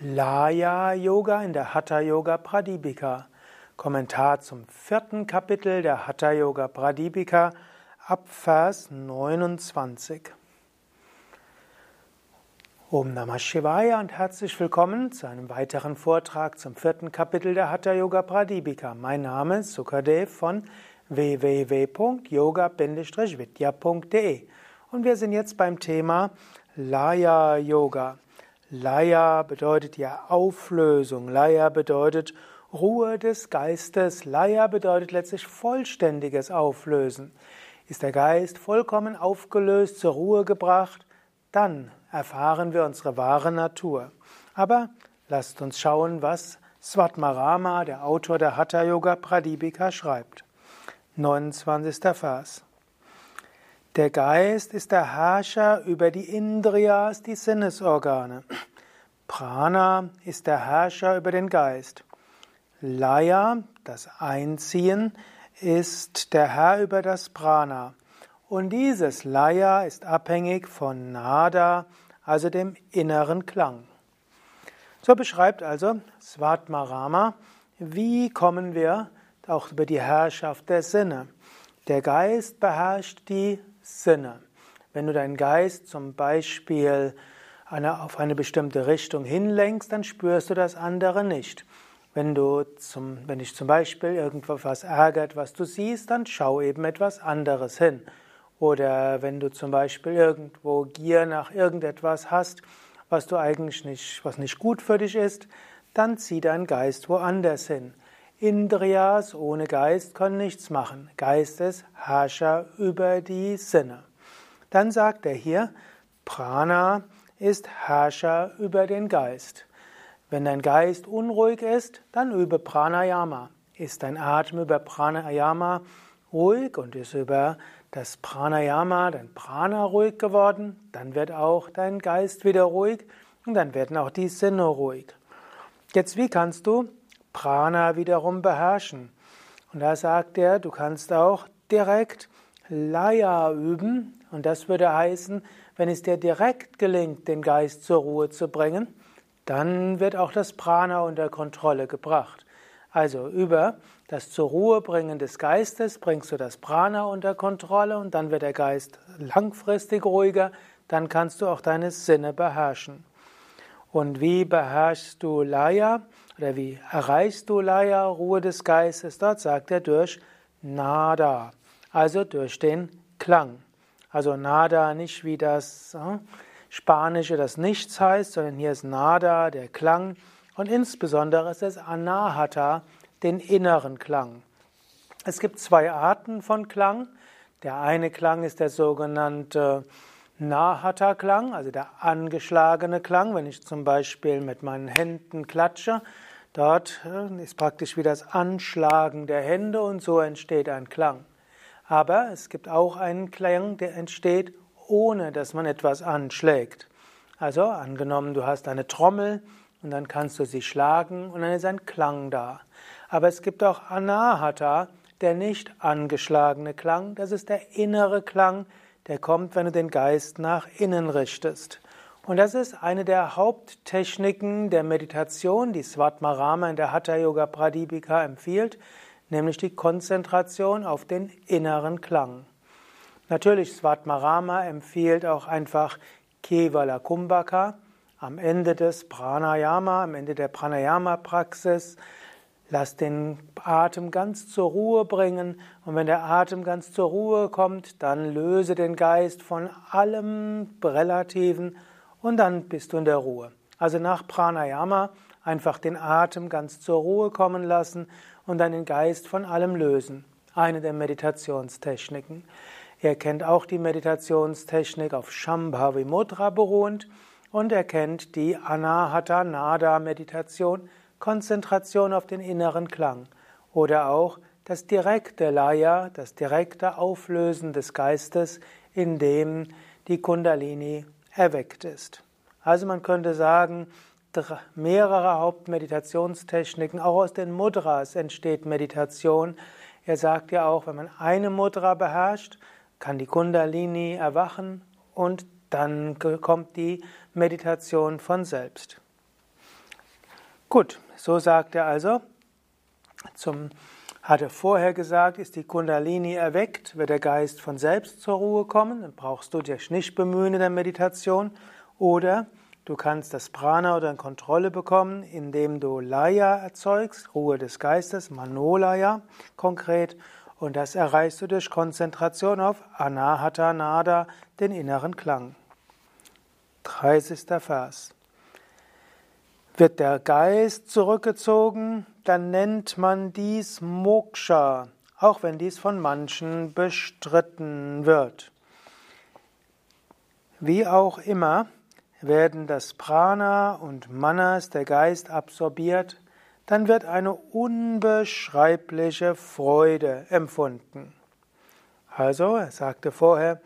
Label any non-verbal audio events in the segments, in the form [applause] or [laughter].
Laya Yoga in der Hatha Yoga Pradipika. Kommentar zum vierten Kapitel der Hatha Yoga Pradipika ab Vers 29. Om Namah Shivaya und herzlich willkommen zu einem weiteren Vortrag zum vierten Kapitel der Hatha Yoga Pradipika. Mein Name ist Sukadev von www.yoga-vidya.de und wir sind jetzt beim Thema Laya Yoga. Laya bedeutet ja Auflösung. Laya bedeutet Ruhe des Geistes. Laya bedeutet letztlich vollständiges Auflösen. Ist der Geist vollkommen aufgelöst, zur Ruhe gebracht, dann erfahren wir unsere wahre Natur. Aber lasst uns schauen, was Svatmarama, der Autor der Hatha Yoga Pradipika, schreibt. 29. Vers. Der Geist ist der Herrscher über die Indriyas, die Sinnesorgane. Prana ist der Herrscher über den Geist. Laya, das Einziehen, ist der Herr über das Prana. Und dieses Laya ist abhängig von Nada, also dem inneren Klang. So beschreibt also Svatmarama, wie kommen wir auch über die Herrschaft der Sinne. Der Geist beherrscht die Sinne. Wenn du deinen Geist zum Beispiel eine, auf eine bestimmte Richtung hinlenkst, dann spürst du das andere nicht. Wenn, du zum, wenn dich zum Beispiel irgendwas ärgert, was du siehst, dann schau eben etwas anderes hin. Oder wenn du zum Beispiel irgendwo Gier nach irgendetwas hast, was du eigentlich nicht, was nicht gut für dich ist, dann zieh deinen Geist woanders hin. Indriyas ohne Geist können nichts machen. Geist ist Herrscher über die Sinne. Dann sagt er hier, Prana ist Herrscher über den Geist. Wenn dein Geist unruhig ist, dann übe Pranayama. Ist dein Atem über Pranayama ruhig und ist über das Pranayama, dein Prana ruhig geworden, dann wird auch dein Geist wieder ruhig und dann werden auch die Sinne ruhig. Jetzt, wie kannst du Prana wiederum beherrschen. Und da sagt er, du kannst auch direkt Laya üben. Und das würde heißen, wenn es dir direkt gelingt, den Geist zur Ruhe zu bringen, dann wird auch das Prana unter Kontrolle gebracht. Also über das zur Ruhe bringen des Geistes bringst du das Prana unter Kontrolle und dann wird der Geist langfristig ruhiger, dann kannst du auch deine Sinne beherrschen. Und wie beherrschst du Laya? Oder wie erreichst du Laya, Ruhe des Geistes? Dort sagt er durch Nada, also durch den Klang. Also Nada nicht wie das äh, Spanische, das Nichts heißt, sondern hier ist Nada, der Klang. Und insbesondere ist es Anahata, den inneren Klang. Es gibt zwei Arten von Klang. Der eine Klang ist der sogenannte Nahata-Klang, also der angeschlagene Klang. Wenn ich zum Beispiel mit meinen Händen klatsche, Dort äh, ist praktisch wie das Anschlagen der Hände und so entsteht ein Klang. Aber es gibt auch einen Klang, der entsteht, ohne dass man etwas anschlägt. Also angenommen, du hast eine Trommel und dann kannst du sie schlagen und dann ist ein Klang da. Aber es gibt auch Anahata, der nicht angeschlagene Klang. Das ist der innere Klang, der kommt, wenn du den Geist nach innen richtest. Und das ist eine der Haupttechniken der Meditation, die Svatmarama in der Hatha Yoga Pradipika empfiehlt, nämlich die Konzentration auf den inneren Klang. Natürlich, Svatmarama empfiehlt auch einfach Kevala Kumbhaka am Ende des Pranayama, am Ende der Pranayama-Praxis. Lass den Atem ganz zur Ruhe bringen und wenn der Atem ganz zur Ruhe kommt, dann löse den Geist von allem Relativen und dann bist du in der Ruhe. Also nach Pranayama einfach den Atem ganz zur Ruhe kommen lassen und dann den Geist von allem lösen. Eine der Meditationstechniken. Er kennt auch die Meditationstechnik auf Shambhavi Mudra beruhend und er kennt die Anahata Nada Meditation, Konzentration auf den inneren Klang oder auch das direkte Laya, das direkte Auflösen des Geistes, in dem die Kundalini erweckt ist. Also man könnte sagen, mehrere Hauptmeditationstechniken, auch aus den Mudras entsteht Meditation. Er sagt ja auch, wenn man eine Mudra beherrscht, kann die Kundalini erwachen und dann kommt die Meditation von selbst. Gut, so sagt er also, zum, hatte vorher gesagt, ist die Kundalini erweckt, wird der Geist von selbst zur Ruhe kommen, dann brauchst du dich nicht bemühen in der Meditation. Oder du kannst das Prana oder Kontrolle bekommen, indem du Laya erzeugst, Ruhe des Geistes, Manolaya konkret. Und das erreichst du durch Konzentration auf Anahata Nada, den inneren Klang. 30. Vers. Wird der Geist zurückgezogen, dann nennt man dies Moksha, auch wenn dies von manchen bestritten wird. Wie auch immer werden das Prana und Manas, der Geist, absorbiert, dann wird eine unbeschreibliche Freude empfunden. Also, er sagte vorher,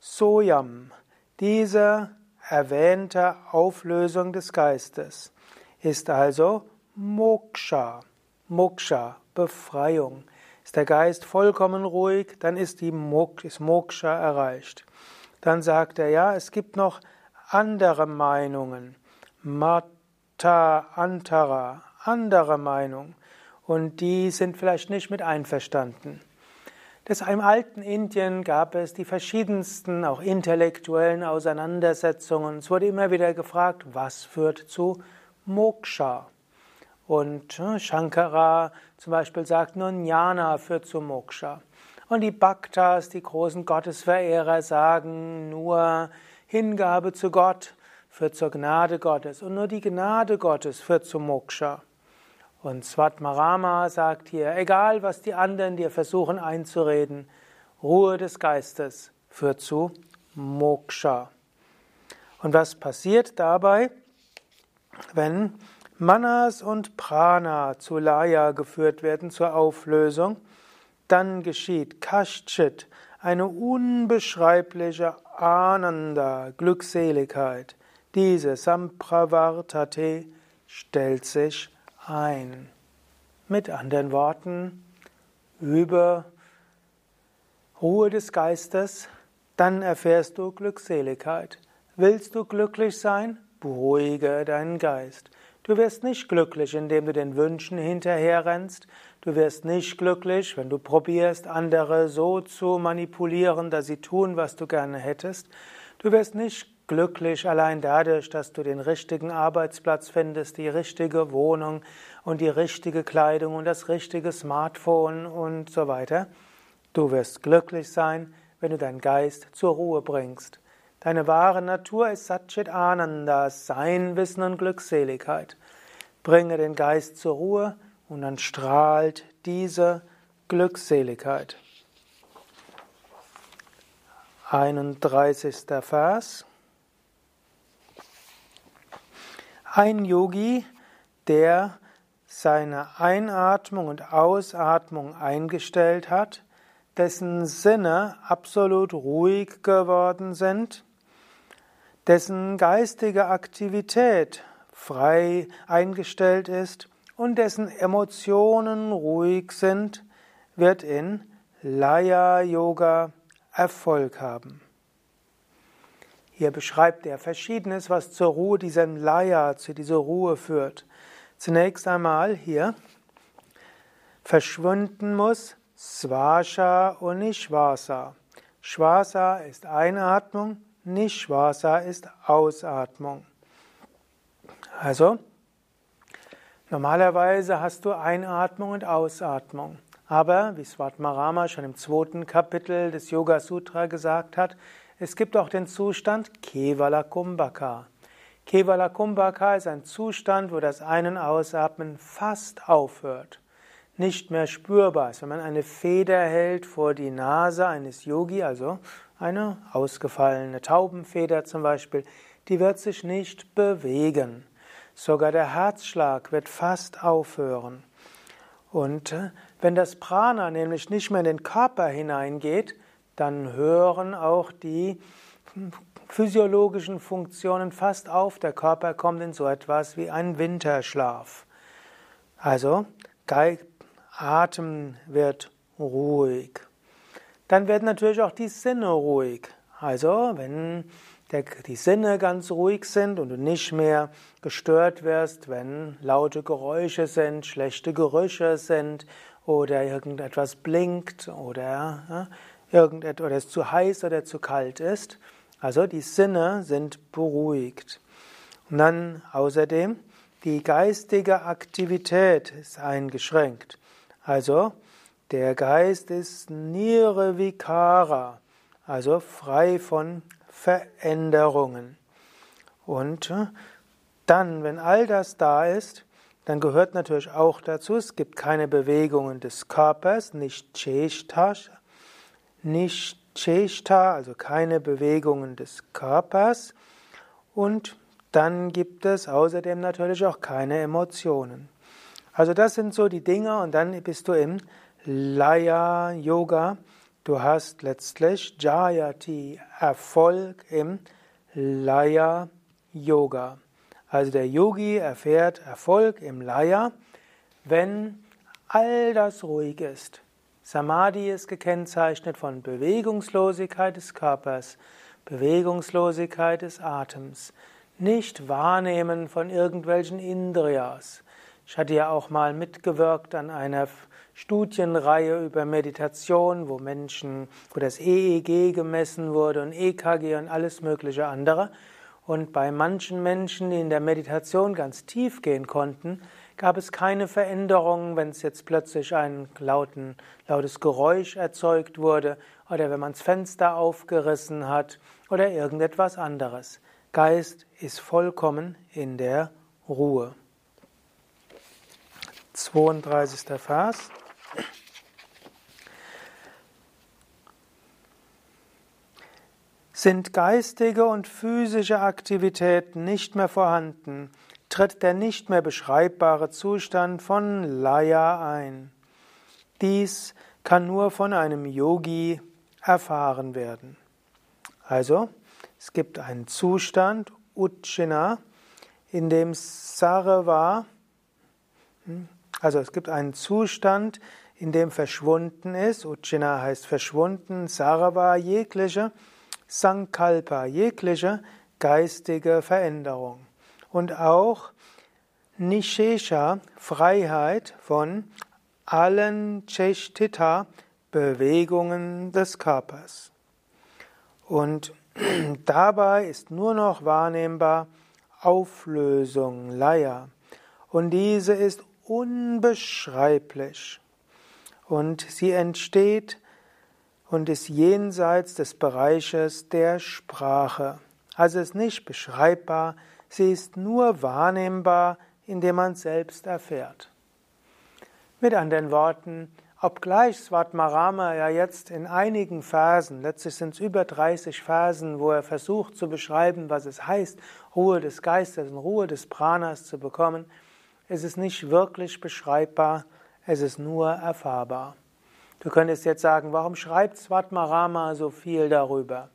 Soyam, diese erwähnte Auflösung des Geistes ist also Moksha. Moksha, Befreiung. Ist der Geist vollkommen ruhig, dann ist, die Mok ist Moksha erreicht. Dann sagt er, ja, es gibt noch andere Meinungen. Mata Antara, andere Meinung. Und die sind vielleicht nicht mit einverstanden. Das im alten Indien gab es die verschiedensten, auch intellektuellen Auseinandersetzungen. Es wurde immer wieder gefragt, was führt zu Moksha. Und äh, Shankara zum Beispiel sagt, nur Jnana führt zu Moksha. Und die Bhaktas, die großen Gottesverehrer, sagen, nur Hingabe zu Gott führt zur Gnade Gottes. Und nur die Gnade Gottes führt zu Moksha. Und Svatmarama sagt hier, egal was die anderen dir versuchen einzureden, Ruhe des Geistes führt zu Moksha. Und was passiert dabei? Wenn Manas und Prana zu Laya geführt werden zur Auflösung, dann geschieht Kashchit, eine unbeschreibliche Ananda, Glückseligkeit. Diese Sampravartate stellt sich ein. Mit anderen Worten, über Ruhe des Geistes, dann erfährst du Glückseligkeit. Willst du glücklich sein? Beruhige deinen Geist. Du wirst nicht glücklich, indem du den Wünschen hinterherrennst. Du wirst nicht glücklich, wenn du probierst, andere so zu manipulieren, dass sie tun, was du gerne hättest. Du wirst nicht glücklich allein dadurch, dass du den richtigen Arbeitsplatz findest, die richtige Wohnung und die richtige Kleidung und das richtige Smartphone und so weiter. Du wirst glücklich sein, wenn du deinen Geist zur Ruhe bringst. Deine wahre Natur ist Satchit Ananda, Sein, Wissen und Glückseligkeit. Bringe den Geist zur Ruhe und dann strahlt diese Glückseligkeit. 31. Vers. Ein Yogi, der seine Einatmung und Ausatmung eingestellt hat, dessen Sinne absolut ruhig geworden sind, dessen geistige Aktivität frei eingestellt ist und dessen Emotionen ruhig sind, wird in Laya Yoga Erfolg haben. Hier beschreibt er Verschiedenes, was zur Ruhe dieser Laya, zu dieser Ruhe führt. Zunächst einmal hier verschwinden muss Svasha und Nishvasa. Shvasa ist Einatmung, Nishvasa ist Ausatmung. Also, normalerweise hast du Einatmung und Ausatmung. Aber, wie Svatmarama schon im zweiten Kapitel des Yoga Sutra gesagt hat, es gibt auch den Zustand Kevala Kumbhaka. Kevala Kumbhaka ist ein Zustand, wo das Ein- und Ausatmen fast aufhört, nicht mehr spürbar ist. Wenn man eine Feder hält vor die Nase eines Yogi, also eine ausgefallene Taubenfeder zum Beispiel, die wird sich nicht bewegen. Sogar der Herzschlag wird fast aufhören. Und äh, wenn das Prana nämlich nicht mehr in den Körper hineingeht, dann hören auch die physiologischen Funktionen fast auf. Der Körper kommt in so etwas wie einen Winterschlaf. Also Atem wird ruhig. Dann werden natürlich auch die Sinne ruhig. Also, wenn der, die Sinne ganz ruhig sind und du nicht mehr gestört wirst, wenn laute Geräusche sind, schlechte Gerüche sind oder irgendetwas blinkt oder ja, irgendetwas oder es zu heiß oder zu kalt ist. Also die Sinne sind beruhigt. Und dann außerdem die geistige Aktivität ist eingeschränkt. Also der Geist ist Nirvikara, also frei von Veränderungen. Und äh, dann, wenn all das da ist, dann gehört natürlich auch dazu, es gibt keine Bewegungen des Körpers, nicht Cheshta, nicht Cheshta, also keine Bewegungen des Körpers. Und dann gibt es außerdem natürlich auch keine Emotionen. Also das sind so die Dinge und dann bist du im Laya Yoga Du hast letztlich Jayati, Erfolg im Laya Yoga. Also der Yogi erfährt Erfolg im Laya, wenn all das ruhig ist. Samadhi ist gekennzeichnet von Bewegungslosigkeit des Körpers, Bewegungslosigkeit des Atems, nicht Wahrnehmen von irgendwelchen Indriyas. Ich hatte ja auch mal mitgewirkt an einer Studienreihe über Meditation, wo Menschen, wo das EEG gemessen wurde und EKG und alles mögliche andere. Und bei manchen Menschen, die in der Meditation ganz tief gehen konnten, gab es keine Veränderungen, wenn es jetzt plötzlich ein lauten, lautes Geräusch erzeugt wurde oder wenn man das Fenster aufgerissen hat oder irgendetwas anderes. Geist ist vollkommen in der Ruhe. 32. Vers. Sind geistige und physische Aktivitäten nicht mehr vorhanden, tritt der nicht mehr beschreibbare Zustand von Laya ein. Dies kann nur von einem Yogi erfahren werden. Also, es gibt einen Zustand, Uchina, in dem Sarva, hm, also es gibt einen Zustand, in dem verschwunden ist, Uchina heißt verschwunden, Sarva jegliche Sankalpa, jegliche geistige Veränderung. Und auch Nishesha, Freiheit von allen Cheshtita, Bewegungen des Körpers. Und [clears throat] dabei ist nur noch wahrnehmbar Auflösung, Laya. Und diese ist unbeschreiblich. Und sie entsteht und ist jenseits des Bereiches der Sprache. Also ist nicht beschreibbar, sie ist nur wahrnehmbar, indem man selbst erfährt. Mit anderen Worten, obgleich Svatmarama ja jetzt in einigen Versen, letztlich sind es über 30 Versen, wo er versucht zu beschreiben, was es heißt, Ruhe des Geistes und Ruhe des Pranas zu bekommen, ist es nicht wirklich beschreibbar, es ist nur erfahrbar. Du könntest jetzt sagen, warum schreibt Svatmarama so viel darüber?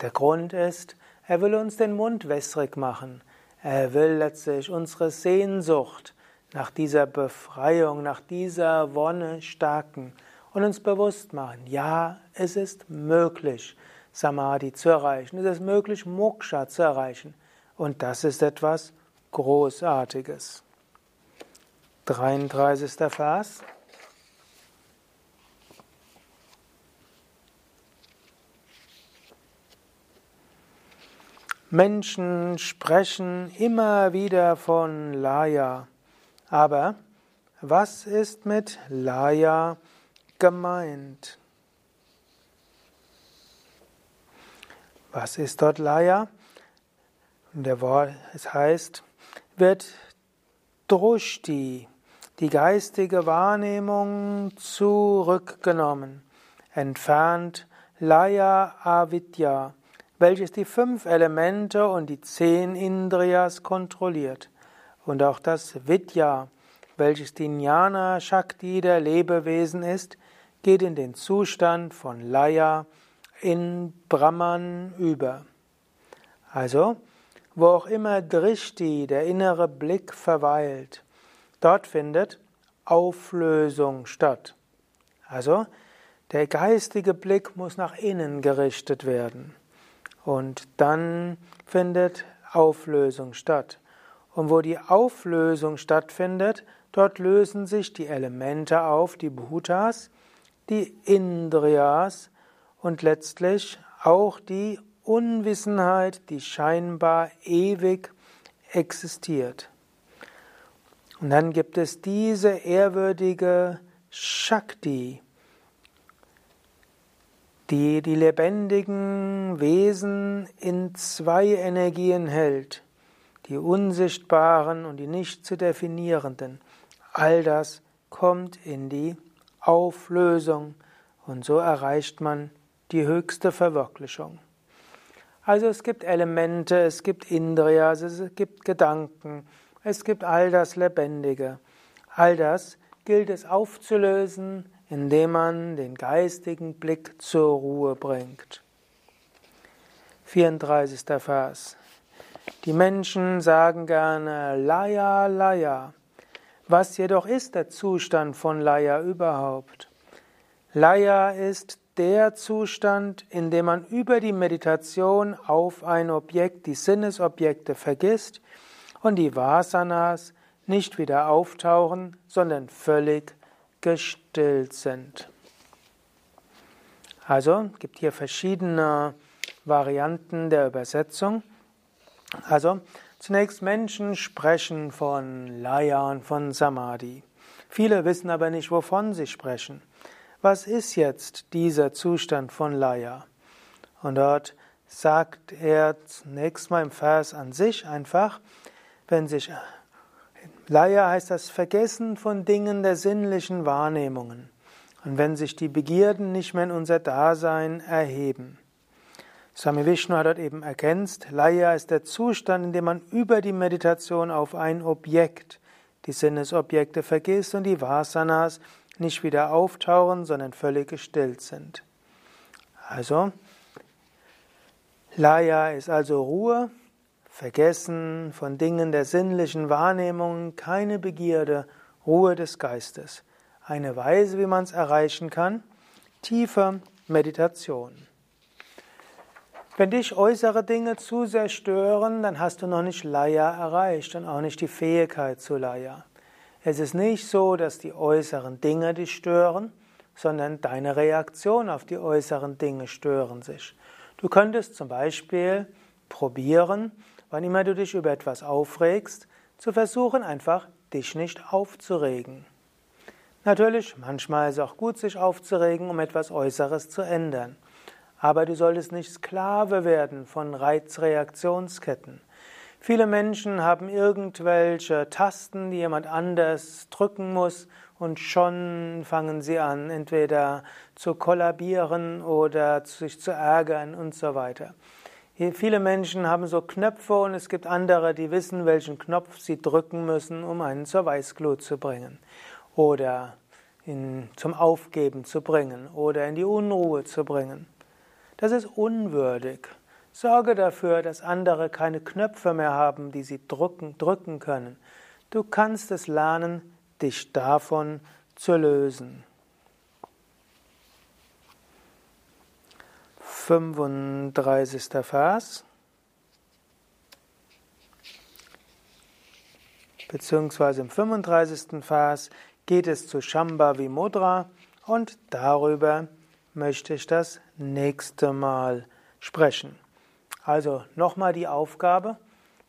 Der Grund ist, er will uns den Mund wässrig machen. Er will letztlich unsere Sehnsucht nach dieser Befreiung, nach dieser Wonne stärken und uns bewusst machen, ja, es ist möglich, Samadhi zu erreichen. Es ist möglich, Moksha zu erreichen. Und das ist etwas Großartiges. 33. Vers. Menschen sprechen immer wieder von Laya. Aber was ist mit Laya gemeint? Was ist dort Laya? Der Wort, es heißt, wird Drushti, die geistige Wahrnehmung, zurückgenommen, entfernt Laya Avidya, welches die fünf Elemente und die zehn Indriyas kontrolliert. Und auch das Vidya, welches die Jnana Shakti der Lebewesen ist, geht in den Zustand von Laya in Brahman über. Also, wo auch immer Drishti, der innere Blick, verweilt, dort findet Auflösung statt. Also, der geistige Blick muss nach innen gerichtet werden. Und dann findet Auflösung statt. Und wo die Auflösung stattfindet, dort lösen sich die Elemente auf, die Bhutas, die Indriyas und letztlich auch die Unwissenheit, die scheinbar ewig existiert. Und dann gibt es diese ehrwürdige Shakti, die die lebendigen Wesen in zwei Energien hält, die unsichtbaren und die nicht zu definierenden. All das kommt in die Auflösung und so erreicht man die höchste Verwirklichung. Also es gibt Elemente, es gibt Indriyas, es gibt Gedanken, es gibt all das Lebendige. All das gilt es aufzulösen, indem man den geistigen Blick zur Ruhe bringt. 34. Vers. Die Menschen sagen gerne Laya, Laya. Was jedoch ist der Zustand von Laya überhaupt? Laya ist der Zustand, in dem man über die Meditation auf ein Objekt, die Sinnesobjekte vergisst und die Vasanas nicht wieder auftauchen, sondern völlig gestillt sind. Also gibt hier verschiedene Varianten der Übersetzung. Also zunächst Menschen sprechen von Laya und von Samadhi. Viele wissen aber nicht, wovon sie sprechen. Was ist jetzt dieser Zustand von Laya? Und dort sagt er zunächst mal im Vers an sich einfach, wenn sich Laya heißt das Vergessen von Dingen der sinnlichen Wahrnehmungen. Und wenn sich die Begierden nicht mehr in unser Dasein erheben. Swami Vishnu hat dort eben ergänzt, Laya ist der Zustand, in dem man über die Meditation auf ein Objekt, die Sinnesobjekte vergisst und die Vasanas nicht wieder auftauchen, sondern völlig gestillt sind. Also, Laya ist also Ruhe, Vergessen von Dingen der sinnlichen Wahrnehmung, keine Begierde, Ruhe des Geistes. Eine Weise, wie man es erreichen kann, tiefe Meditation. Wenn dich äußere Dinge zu sehr stören, dann hast du noch nicht Laya erreicht und auch nicht die Fähigkeit zu Laya. Es ist nicht so, dass die äußeren Dinge dich stören, sondern deine Reaktion auf die äußeren Dinge stören sich. Du könntest zum Beispiel probieren, wann immer du dich über etwas aufregst, zu versuchen einfach, dich nicht aufzuregen. Natürlich, manchmal ist es auch gut, sich aufzuregen, um etwas Äußeres zu ändern. Aber du solltest nicht Sklave werden von Reizreaktionsketten. Viele Menschen haben irgendwelche Tasten, die jemand anders drücken muss und schon fangen sie an, entweder zu kollabieren oder sich zu ärgern und so weiter. Viele Menschen haben so Knöpfe und es gibt andere, die wissen, welchen Knopf sie drücken müssen, um einen zur Weißglut zu bringen oder in, zum Aufgeben zu bringen oder in die Unruhe zu bringen. Das ist unwürdig. Sorge dafür, dass andere keine Knöpfe mehr haben, die sie drücken, drücken können. Du kannst es lernen, dich davon zu lösen. 35. Vers. Beziehungsweise im 35. Vers geht es zu Shambhavi Mudra und darüber möchte ich das nächste Mal sprechen. Also nochmal die Aufgabe,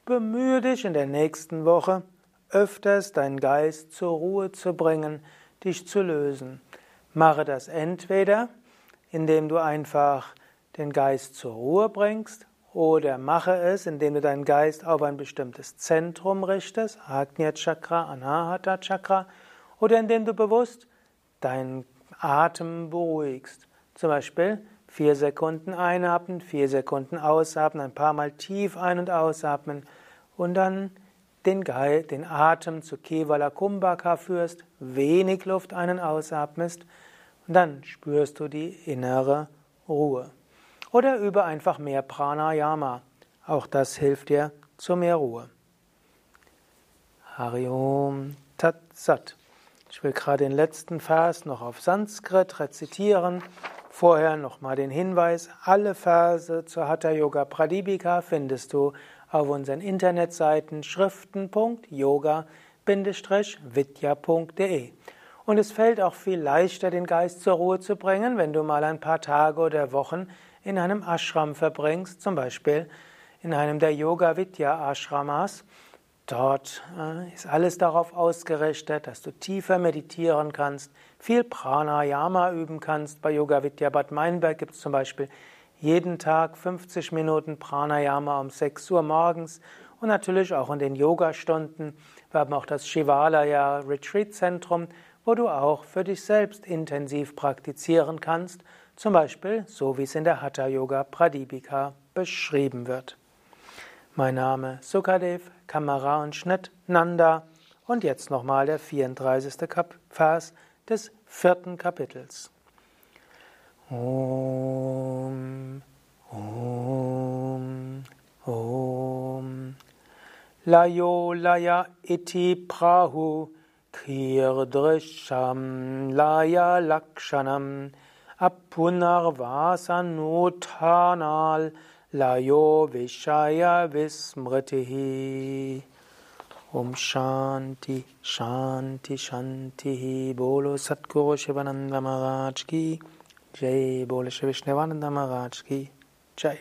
bemühe dich in der nächsten Woche öfters deinen Geist zur Ruhe zu bringen, dich zu lösen. Mache das entweder, indem du einfach den Geist zur Ruhe bringst, oder mache es, indem du deinen Geist auf ein bestimmtes Zentrum richtest, Agnya Chakra, Anahata Chakra, oder indem du bewusst deinen Atem beruhigst. Zum Beispiel Vier Sekunden einatmen, vier Sekunden ausatmen, ein paar Mal tief ein- und ausatmen und dann den, Geil, den Atem zu Kevala Kumbhaka führst, wenig Luft ein- und ausatmest und dann spürst du die innere Ruhe. Oder übe einfach mehr Pranayama. Auch das hilft dir zu mehr Ruhe. Hariom Tat Sat. Ich will gerade den letzten Vers noch auf Sanskrit rezitieren Vorher nochmal den Hinweis, alle Verse zur Hatha Yoga Pradipika findest du auf unseren Internetseiten schriften.yoga-vidya.de. Und es fällt auch viel leichter, den Geist zur Ruhe zu bringen, wenn du mal ein paar Tage oder Wochen in einem Ashram verbringst, zum Beispiel in einem der Yoga Vidya Ashramas. Dort äh, ist alles darauf ausgerichtet, dass du tiefer meditieren kannst, viel Pranayama üben kannst. Bei Yoga Vidya Bad Meinberg gibt es zum Beispiel jeden Tag 50 Minuten Pranayama um 6 Uhr morgens und natürlich auch in den Yogastunden. Wir haben auch das Shivalaya Retreat Zentrum, wo du auch für dich selbst intensiv praktizieren kannst, zum Beispiel so wie es in der Hatha Yoga Pradipika beschrieben wird. Mein Name Sukadev, Kamera und Schnitt Nanda und jetzt nochmal der 34. Vers des vierten Kapitels. Om, Om, Om. Layo Laya Iti Prahu Kirdrisham Laya Lakshanam Apunarvasanuthanal Layo Vishaya Vismritihi. Om Shanti Shanti Shanti Bolo Satguru Shivananda Maharaj Ki. Jai Bolo Shri Vishnavananda Maharaj Ki. Jai